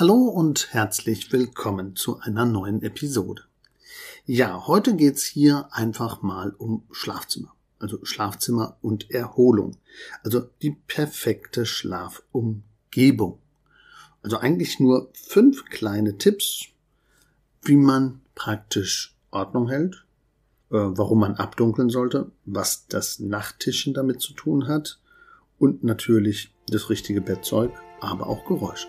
Hallo und herzlich willkommen zu einer neuen Episode. Ja, heute geht's hier einfach mal um Schlafzimmer. Also Schlafzimmer und Erholung. Also die perfekte Schlafumgebung. Also eigentlich nur fünf kleine Tipps, wie man praktisch Ordnung hält, äh, warum man abdunkeln sollte, was das Nachttischen damit zu tun hat und natürlich das richtige Bettzeug, aber auch Geräusche.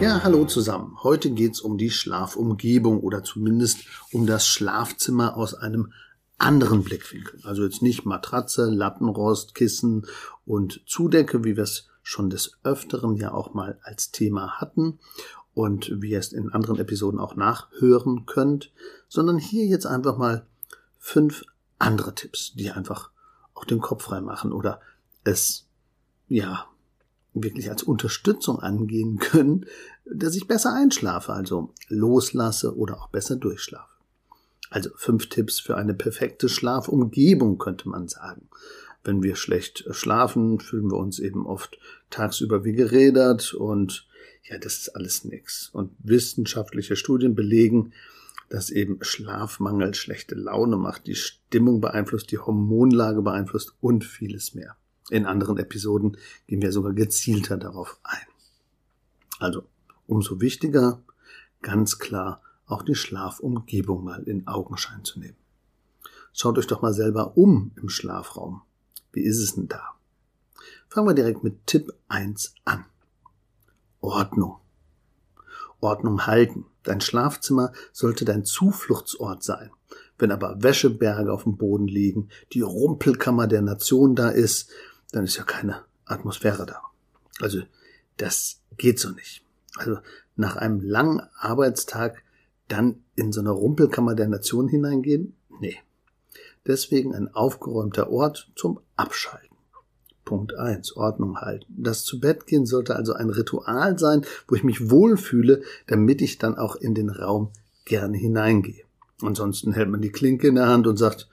Ja, hallo zusammen. Heute geht's um die Schlafumgebung oder zumindest um das Schlafzimmer aus einem anderen Blickwinkel. Also jetzt nicht Matratze, Lattenrost, Kissen und Zudecke, wie wir es schon des Öfteren ja auch mal als Thema hatten und wie ihr es in anderen Episoden auch nachhören könnt, sondern hier jetzt einfach mal fünf andere Tipps, die einfach auch den Kopf frei machen oder es ja wirklich als Unterstützung angehen können, dass ich besser einschlafe, also loslasse oder auch besser durchschlafe. Also fünf Tipps für eine perfekte Schlafumgebung könnte man sagen. Wenn wir schlecht schlafen, fühlen wir uns eben oft tagsüber wie gerädert und ja, das ist alles nix. Und wissenschaftliche Studien belegen, dass eben Schlafmangel schlechte Laune macht, die Stimmung beeinflusst, die Hormonlage beeinflusst und vieles mehr. In anderen Episoden gehen wir sogar gezielter darauf ein. Also umso wichtiger, ganz klar, auch die Schlafumgebung mal in Augenschein zu nehmen. Schaut euch doch mal selber um im Schlafraum. Wie ist es denn da? Fangen wir direkt mit Tipp 1 an. Ordnung. Ordnung halten. Dein Schlafzimmer sollte dein Zufluchtsort sein. Wenn aber Wäscheberge auf dem Boden liegen, die Rumpelkammer der Nation da ist, dann ist ja keine Atmosphäre da. Also das geht so nicht. Also nach einem langen Arbeitstag dann in so eine Rumpelkammer der Nation hineingehen? Nee. Deswegen ein aufgeräumter Ort zum Abschalten. Punkt eins: Ordnung halten. Das zu Bett gehen sollte also ein Ritual sein, wo ich mich wohlfühle, damit ich dann auch in den Raum gerne hineingehe. Ansonsten hält man die Klinke in der Hand und sagt,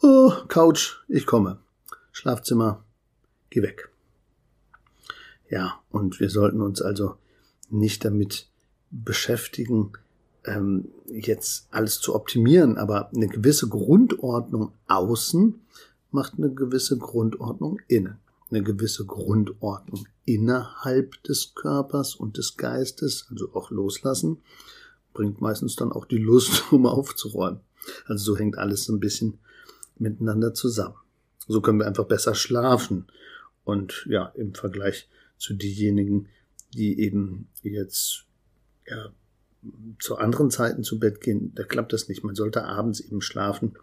oh, Couch, ich komme. Schlafzimmer, geh weg. Ja, und wir sollten uns also nicht damit beschäftigen, ähm, jetzt alles zu optimieren, aber eine gewisse Grundordnung außen macht eine gewisse Grundordnung innen. Eine gewisse Grundordnung innerhalb des Körpers und des Geistes, also auch loslassen, bringt meistens dann auch die Lust, um aufzuräumen. Also so hängt alles ein bisschen miteinander zusammen. So können wir einfach besser schlafen. Und ja, im Vergleich zu diejenigen, die eben jetzt ja, zu anderen Zeiten zu Bett gehen, da klappt das nicht. Man sollte abends eben schlafen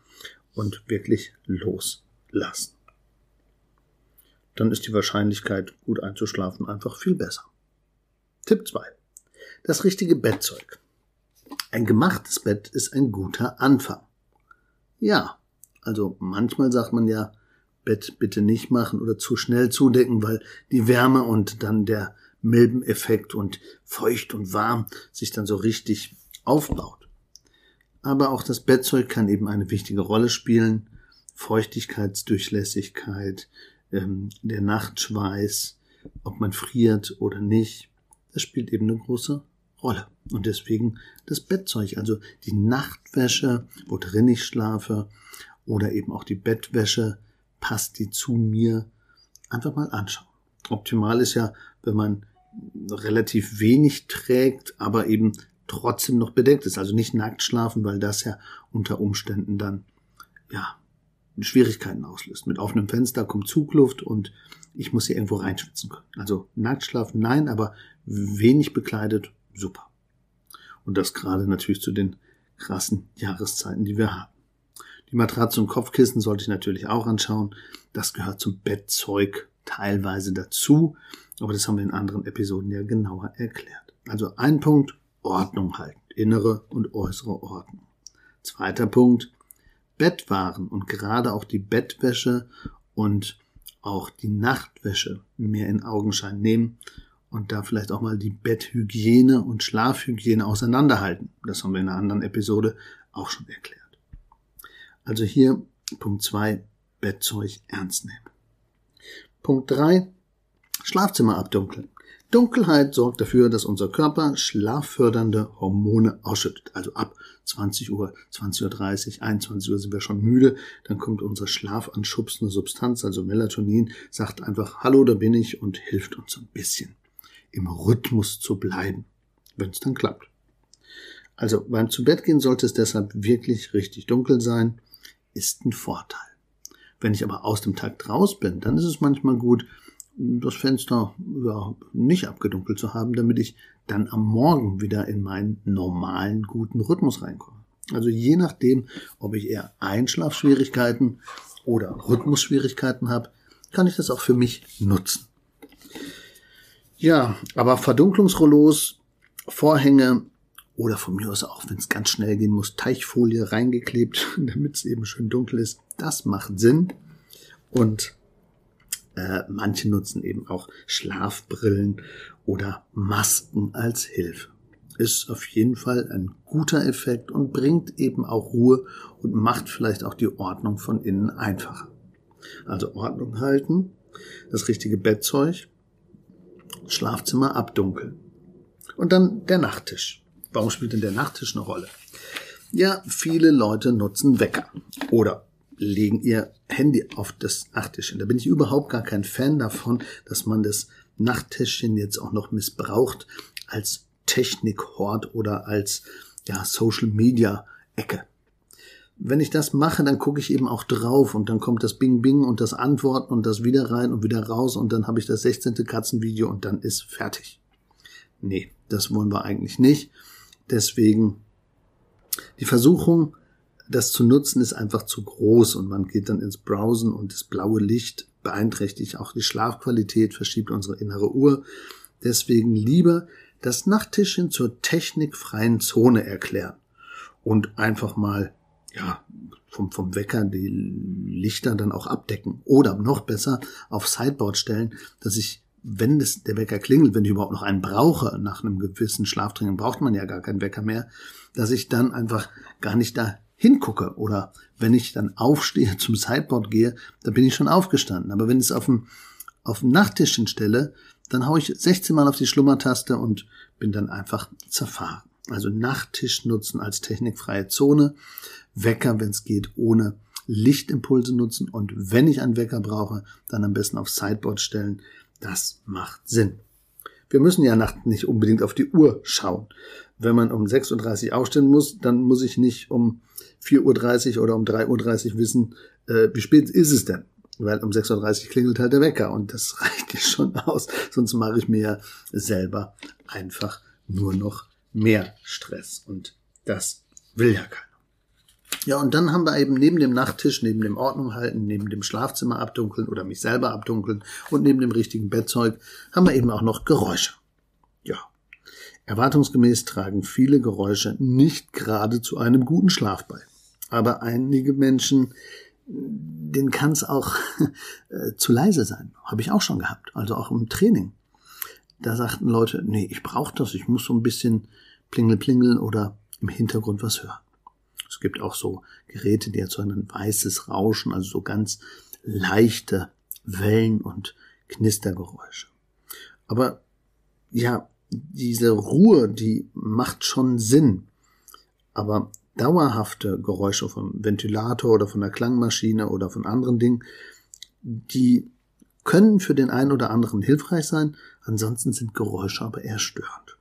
und wirklich loslassen. Dann ist die Wahrscheinlichkeit, gut einzuschlafen, einfach viel besser. Tipp 2. Das richtige Bettzeug. Ein gemachtes Bett ist ein guter Anfang. Ja, also manchmal sagt man ja, Bett bitte nicht machen oder zu schnell zudecken, weil die Wärme und dann der Milbeneffekt und feucht und warm sich dann so richtig aufbaut. Aber auch das Bettzeug kann eben eine wichtige Rolle spielen. Feuchtigkeitsdurchlässigkeit, ähm, der Nachtschweiß, ob man friert oder nicht, das spielt eben eine große Rolle. Und deswegen das Bettzeug, also die Nachtwäsche, wo drin ich schlafe, oder eben auch die Bettwäsche, passt die zu mir, einfach mal anschauen. Optimal ist ja, wenn man relativ wenig trägt, aber eben trotzdem noch bedeckt ist. Also nicht nackt schlafen, weil das ja unter Umständen dann, ja, Schwierigkeiten auslöst. Mit offenem Fenster kommt Zugluft und ich muss hier irgendwo reinschwitzen können. Also nackt schlafen, nein, aber wenig bekleidet, super. Und das gerade natürlich zu den krassen Jahreszeiten, die wir haben. Die Matratze und Kopfkissen sollte ich natürlich auch anschauen. Das gehört zum Bettzeug teilweise dazu, aber das haben wir in anderen Episoden ja genauer erklärt. Also ein Punkt, Ordnung halten. innere und äußere Ordnung. Zweiter Punkt, Bettwaren und gerade auch die Bettwäsche und auch die Nachtwäsche mehr in Augenschein nehmen und da vielleicht auch mal die Betthygiene und Schlafhygiene auseinanderhalten. Das haben wir in einer anderen Episode auch schon erklärt. Also hier Punkt zwei Bettzeug ernst nehmen. Punkt drei Schlafzimmer abdunkeln. Dunkelheit sorgt dafür, dass unser Körper schlaffördernde Hormone ausschüttet. Also ab 20 Uhr, 20.30 Uhr, 21 Uhr sind wir schon müde. Dann kommt unsere schlafanschubsende Substanz, also Melatonin, sagt einfach, hallo, da bin ich und hilft uns ein bisschen im Rhythmus zu bleiben, wenn es dann klappt. Also beim Zubettgehen sollte es deshalb wirklich richtig dunkel sein, ist ein Vorteil. Wenn ich aber aus dem Takt raus bin, dann ist es manchmal gut, das Fenster ja, nicht abgedunkelt zu haben, damit ich dann am Morgen wieder in meinen normalen guten Rhythmus reinkomme. Also je nachdem, ob ich eher Einschlafschwierigkeiten oder Rhythmusschwierigkeiten habe, kann ich das auch für mich nutzen. Ja, aber Verdunklungsrollos, Vorhänge oder von mir aus auch, wenn es ganz schnell gehen muss, Teichfolie reingeklebt, damit es eben schön dunkel ist, das macht Sinn. Und äh, manche nutzen eben auch Schlafbrillen oder Masken als Hilfe. Ist auf jeden Fall ein guter Effekt und bringt eben auch Ruhe und macht vielleicht auch die Ordnung von innen einfacher. Also Ordnung halten, das richtige Bettzeug, Schlafzimmer abdunkeln. Und dann der Nachttisch. Warum spielt denn der Nachttisch eine Rolle? Ja, viele Leute nutzen Wecker oder legen ihr Handy auf das Nachttischchen. Da bin ich überhaupt gar kein Fan davon, dass man das Nachttischchen jetzt auch noch missbraucht als Technikhort oder als ja, Social Media Ecke wenn ich das mache, dann gucke ich eben auch drauf und dann kommt das Bing Bing und das Antworten und das wieder rein und wieder raus und dann habe ich das 16. Katzenvideo und dann ist fertig. Nee, das wollen wir eigentlich nicht. Deswegen die Versuchung, das zu nutzen, ist einfach zu groß und man geht dann ins Browsen und das blaue Licht beeinträchtigt auch die Schlafqualität, verschiebt unsere innere Uhr. Deswegen lieber das Nachttischchen zur technikfreien Zone erklären und einfach mal ja, vom, vom Wecker die Lichter dann auch abdecken. Oder noch besser auf Sideboard stellen, dass ich, wenn das, der Wecker klingelt, wenn ich überhaupt noch einen brauche, nach einem gewissen Schlaftrinken braucht man ja gar keinen Wecker mehr, dass ich dann einfach gar nicht da hingucke. Oder wenn ich dann aufstehe, zum Sideboard gehe, dann bin ich schon aufgestanden. Aber wenn ich es auf dem, auf dem Nachttischchen stelle, dann haue ich 16 Mal auf die Schlummertaste und bin dann einfach zerfahren. Also Nachttisch nutzen als technikfreie Zone. Wecker, wenn es geht, ohne Lichtimpulse nutzen und wenn ich einen Wecker brauche, dann am besten auf Sideboard stellen. Das macht Sinn. Wir müssen ja nachts nicht unbedingt auf die Uhr schauen. Wenn man um 6.30 Uhr aufstehen muss, dann muss ich nicht um 4.30 Uhr oder um 3.30 Uhr wissen, äh, wie spät ist es denn? Weil um 6.30 Uhr klingelt halt der Wecker und das reicht schon aus. Sonst mache ich mir ja selber einfach nur noch mehr Stress und das will ja keiner. Ja, und dann haben wir eben neben dem Nachttisch, neben dem Ordnung halten, neben dem Schlafzimmer abdunkeln oder mich selber abdunkeln und neben dem richtigen Bettzeug haben wir eben auch noch Geräusche. Ja. Erwartungsgemäß tragen viele Geräusche nicht gerade zu einem guten Schlaf bei. Aber einige Menschen, denen kann es auch äh, zu leise sein. Habe ich auch schon gehabt. Also auch im Training. Da sagten Leute, nee, ich brauche das, ich muss so ein bisschen plingel plingel oder im Hintergrund was hören. Es gibt auch so Geräte, die erzeugen ein weißes Rauschen, also so ganz leichte Wellen und Knistergeräusche. Aber ja, diese Ruhe, die macht schon Sinn. Aber dauerhafte Geräusche vom Ventilator oder von der Klangmaschine oder von anderen Dingen, die können für den einen oder anderen hilfreich sein, ansonsten sind Geräusche aber eher störend.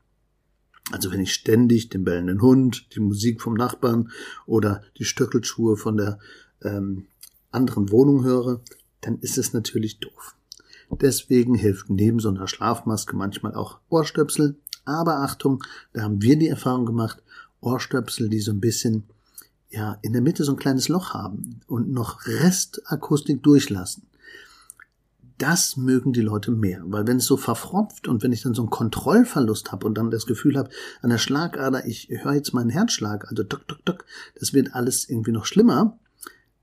Also wenn ich ständig den bellenden Hund, die Musik vom Nachbarn oder die Stöckelschuhe von der ähm, anderen Wohnung höre, dann ist es natürlich doof. Deswegen hilft neben so einer Schlafmaske manchmal auch Ohrstöpsel. Aber Achtung, da haben wir die Erfahrung gemacht, Ohrstöpsel, die so ein bisschen ja in der Mitte so ein kleines Loch haben und noch Restakustik durchlassen das mögen die Leute mehr, weil wenn es so verfropft und wenn ich dann so einen Kontrollverlust habe und dann das Gefühl habe, an der Schlagader, ich höre jetzt meinen Herzschlag, also tok, tok, tok, das wird alles irgendwie noch schlimmer,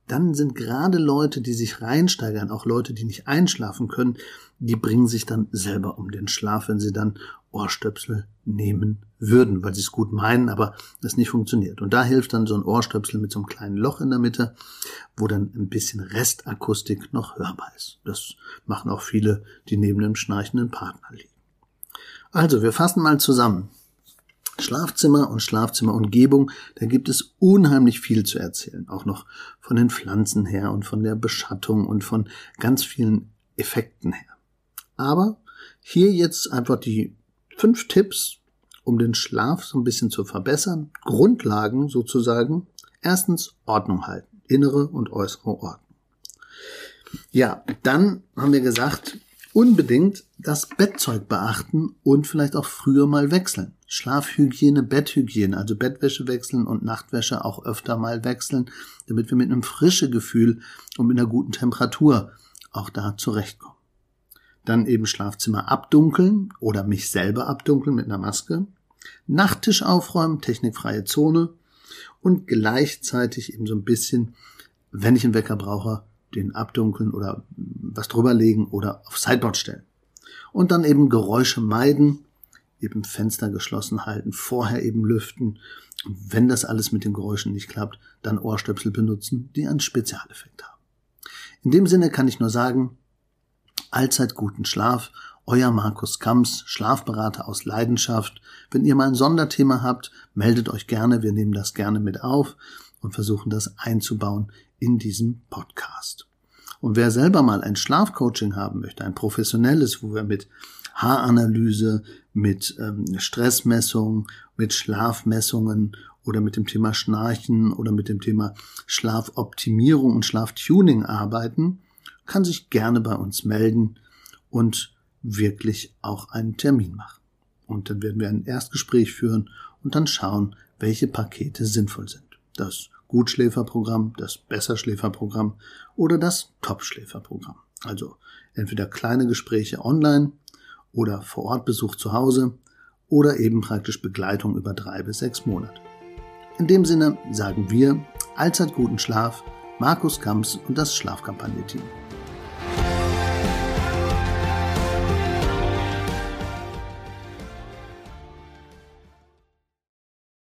dann sind gerade Leute, die sich reinsteigern, auch Leute, die nicht einschlafen können, die bringen sich dann selber um den Schlaf, wenn sie dann Ohrstöpsel nehmen würden, weil sie es gut meinen, aber es nicht funktioniert. Und da hilft dann so ein Ohrstöpsel mit so einem kleinen Loch in der Mitte, wo dann ein bisschen Restakustik noch hörbar ist. Das machen auch viele, die neben dem schnarchenden Partner liegen. Also, wir fassen mal zusammen. Schlafzimmer und Schlafzimmerumgebung, da gibt es unheimlich viel zu erzählen. Auch noch von den Pflanzen her und von der Beschattung und von ganz vielen Effekten her. Aber hier jetzt einfach die fünf Tipps, um den Schlaf so ein bisschen zu verbessern. Grundlagen sozusagen. Erstens Ordnung halten. Innere und äußere Ordnung. Ja, dann haben wir gesagt, unbedingt das Bettzeug beachten und vielleicht auch früher mal wechseln. Schlafhygiene, Betthygiene, also Bettwäsche wechseln und Nachtwäsche auch öfter mal wechseln, damit wir mit einem frischen Gefühl und mit einer guten Temperatur auch da zurechtkommen. Dann eben Schlafzimmer abdunkeln oder mich selber abdunkeln mit einer Maske. Nachttisch aufräumen, technikfreie Zone und gleichzeitig eben so ein bisschen, wenn ich einen Wecker brauche, den abdunkeln oder was drüber legen oder auf Sideboard stellen. Und dann eben Geräusche meiden, eben Fenster geschlossen halten, vorher eben lüften. Und wenn das alles mit den Geräuschen nicht klappt, dann Ohrstöpsel benutzen, die einen Spezialeffekt haben. In dem Sinne kann ich nur sagen, allzeit guten Schlaf, euer Markus Kamps, Schlafberater aus Leidenschaft. Wenn ihr mal ein Sonderthema habt, meldet euch gerne, wir nehmen das gerne mit auf und versuchen das einzubauen in diesem Podcast. Und wer selber mal ein Schlafcoaching haben möchte, ein professionelles, wo wir mit Haaranalyse, mit ähm, Stressmessung, mit Schlafmessungen oder mit dem Thema Schnarchen oder mit dem Thema Schlafoptimierung und Schlaftuning arbeiten, kann sich gerne bei uns melden und wirklich auch einen Termin machen. Und dann werden wir ein Erstgespräch führen und dann schauen, welche Pakete sinnvoll sind. Das Gutschläferprogramm, das Besserschläferprogramm oder das Topschläferprogramm. Also entweder kleine Gespräche online oder vor Ort Besuch zu Hause oder eben praktisch Begleitung über drei bis sechs Monate. In dem Sinne sagen wir allzeit guten Schlaf, Markus Kamps und das Schlafkampagne-Team.